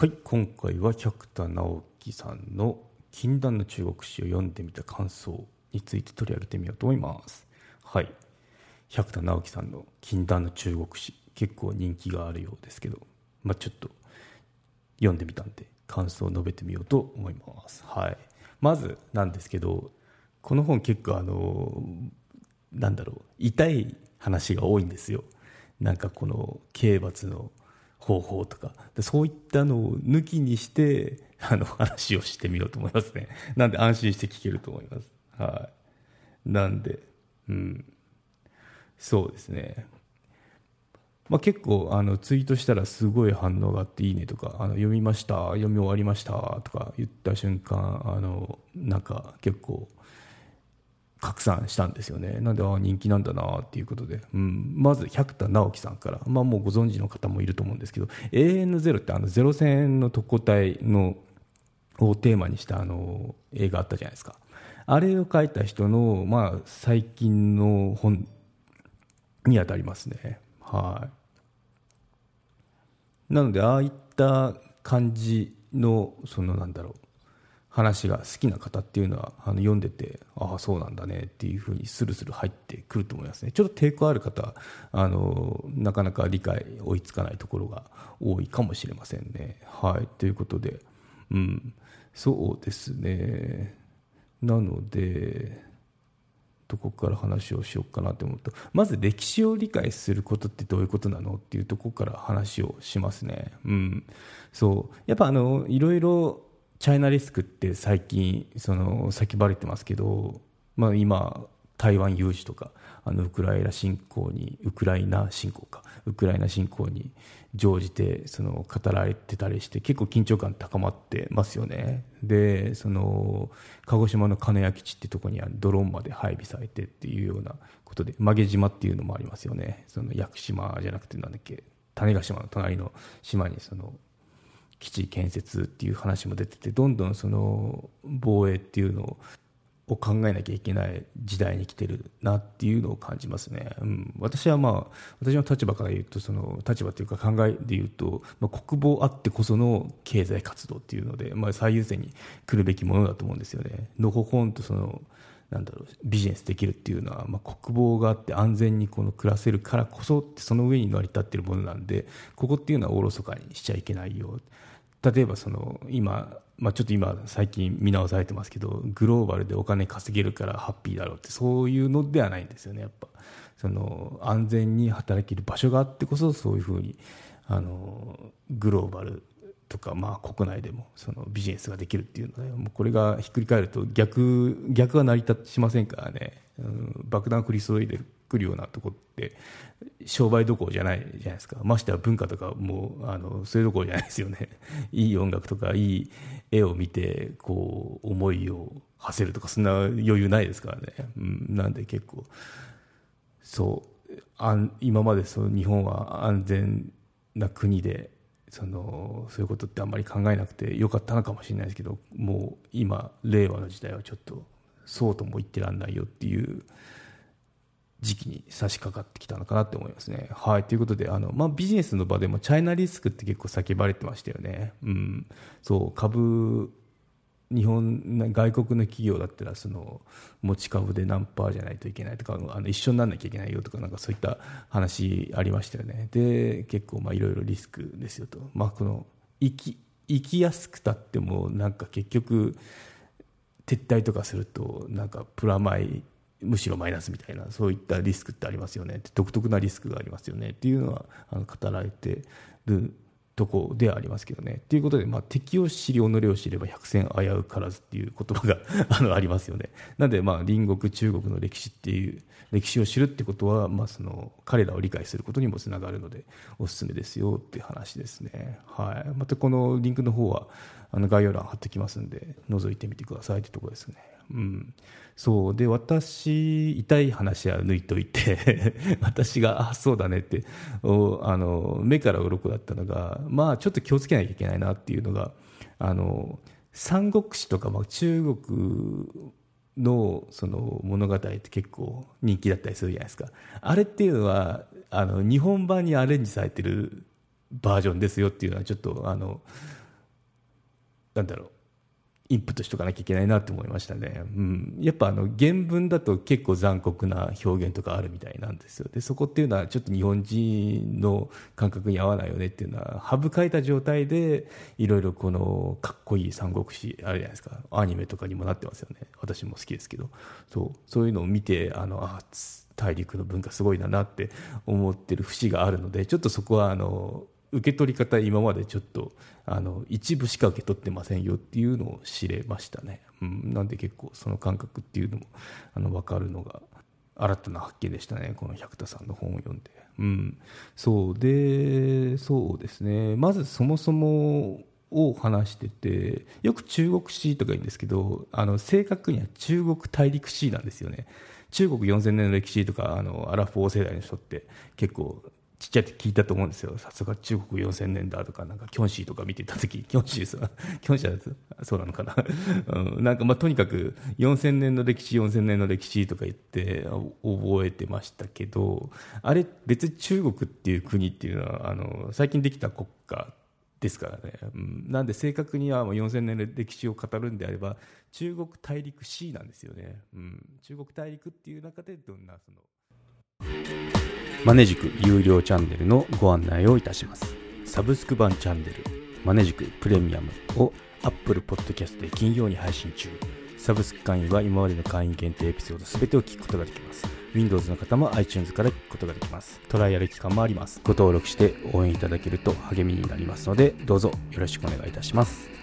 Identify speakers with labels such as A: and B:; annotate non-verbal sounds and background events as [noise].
A: はい今回は百田直樹さんの「禁断の中国史」を読んでみた感想について取り上げてみようと思います。はい。百田直樹さんの「禁断の中国史」結構人気があるようですけど、まあ、ちょっと読んでみたんで感想を述べてみようと思います。はい。まずなんですけどこの本結構あのなんだろう痛い話が多いんですよ。なんかこの刑罰の方法とか。そういったのを抜きにしてあの話をしてみようと思いますね。なんで安心して聞けると思います。はい。なんでうん。そうですね。まあ、結構あのツイートしたらすごい反応があっていいねとかあの読みました読み終わりましたとか言った瞬間あのなんか結構拡散したんですよね。なんであ人気なんだなっていうことで、うん、まず百田直樹さんから、まあ、もうご存知の方もいると思うんですけど AN0 ってあのゼロ戦の特攻隊のをテーマにしたあの映画あったじゃないですか。あれを書いた人の、まあ、最近の本にあたりますね。はい。なのでああいった感じのそのなんだろう。話が好きな方っていうのはあの読んでてああそうなんだねっていうふうにスルスル入ってくると思いますね。ちょっと抵抗ある方あのなかなか理解追いつかないところが多いかもしれませんね。はい。ということでうん。そうですね。なのでどこから話をしようかなと思うとまず歴史を理解することってどういうことなのっていうところから話をしますね。うん。そう。やっぱあのいろいろチャイナリスクって最近その叫ばれてますけど、まあ、今台湾有事とかあのウクライナ侵攻にウクライナ侵攻かウクライナ侵攻に乗じてその語られてたりして結構緊張感高まってますよね。でその鹿児島の金谷基地ってところにはドローンまで配備されてっていうようなことで曲げ島っていうのもありますよね。その屋久島じゃなくてなんだっけ種子島の隣の島にその基地建設っていう話も出ててどんどんその防衛っていうのを考えなきゃいけない時代に来てるなっていうのを感じますね、うん、私はまあ私の立場から言うとその立場というか考えで言うと、まあ、国防あってこその経済活動っていうので、まあ、最優先に来るべきものだと思うんですよね。のほほんとそのなんだろうビジネスできるっていうのは、まあ、国防があって安全にこの暮らせるからこそってその上に成り立っているものなんでここっていうのはおろそかにしちゃいけないよ。例えばその今、まあ、ちょっと今最近見直されてますけどグローバルでお金稼げるからハッピーだろうってそういうのではないんですよねやっぱ。その安全に働ける場所があってこそそういうふうにあのグローバルとか、まあ、国内でもそのビジネスができるっていうのでもうこれがひっくり返ると逆逆は成り立ちませんからね、うん、爆弾降り注いでる。くるようなとこって商売どころじゃないじゃないですか。ましては文化とかもうあのそれどころじゃないですよね。[laughs] いい音楽とかいい絵を見てこう思いを馳せるとかそんな余裕ないですからね、うん、なんで結構。そうあん今までその日本は安全な国でそのそういうことってあんまり考えなくてよかったのかもしれないですけどもう今令和の時代はちょっとそうとも言ってらんないよっていう時期に差し掛かってきたのかなって思いますね。はい。ということで、あの、まあ、ビジネスの場でもチャイナリスクって結構叫ばれてましたよね。うん。そう、株、日本、外国の企業だったら、その、持ち株で何パーじゃないといけないとか、あの、一緒にならなきゃいけないよとか、なんかそういった話ありましたよね。で、結構、まあ、いろいろリスクですよと。まあ、この、生き、生きやすくたっても、なんか結局、撤退とかすると、なんかプラマイむしろマイナスみたいなそういったリスクってありますよね独特なリスクがありますよねっていうのはあの語られてるとこではありますけどね。ということで、まあ、敵を知り己を知れば百戦危うからずっていう言葉が [laughs] あのありますよね。なんで、まあ、隣国中国の歴史っていう歴史を知るってことは、まあ、その彼らを理解することにもつながるのでおすすめですよっていう話ですね。はい、またこのリンクの方はあの概要欄貼ってきますんで覗いてみてくださいってところですね。うん、そう。で私痛い話は抜いといて [laughs] 私があそうだねっておあの目から鱗だったのがまあちょっと気をつけなきゃいけないなっていうのがあの三国志とか、まあ、中国のその物語って結構人気だったりするじゃないですか。あれっていうのはあの日本版にアレンジされてるバージョンですよっていうのはちょっとあのなんだろう。インプットしとかなきゃいけないなって思いましたね。うん。やっぱあの原文だと結構残酷な表現とかあるみたいなんですよ。で、そこっていうのはちょっと日本人の感覚に合わないよねっていうのは、省かれた状態でいろいろこのかっこいい三国志あるじゃないですか。アニメとかにもなってますよね。私も好きですけど。そう。そういうのを見て、あの、あ、大陸の文化すごいだなって思ってる節があるので、ちょっとそこはあの、受け取り方今までちょっとあの一部しか受け取ってませんよっていうのを知れましたね、うん、なんで結構その感覚っていうのもあの分かるのが新たな発見でしたね。この百田さんの本を読んで、うん、そうでそうですね。まずそもそもを話しててよく中国史とか言うんですけどあの正確には中国大陸史なんですよね。中国4000年の歴史とかあのアラフォー世代の人って結構ちっちゃいって聞いたと思うんですよ。さすが中国4000年だとか、なんかキョンシーとか見てた時、[laughs] キョンシーさん、[laughs] キョンシーはそうなのかな？[laughs] うん、なんかまあとにかく4000年の歴史、4000年の歴史とか言って覚えてましたけど、あれ別に中国っていう国っていうのは、あの、最近できた国家ですからね。うん、なんで正確にはもう4000年の歴史を語るんであれば、中国大陸 C なんですよね。うん、中国大陸っていう中でどんなその、マネジク有料チャンネルのご案内をいたします。サブスク版チャンネル、マネジクプレミアムを Apple Podcast で金曜に配信中。サブスク会員は今までの会員限定エピソード全てを聞くことができます。Windows の方も iTunes から聞くことができます。トライアル期間もあります。ご登録して応援いただけると励みになりますので、どうぞよろしくお願いいたします。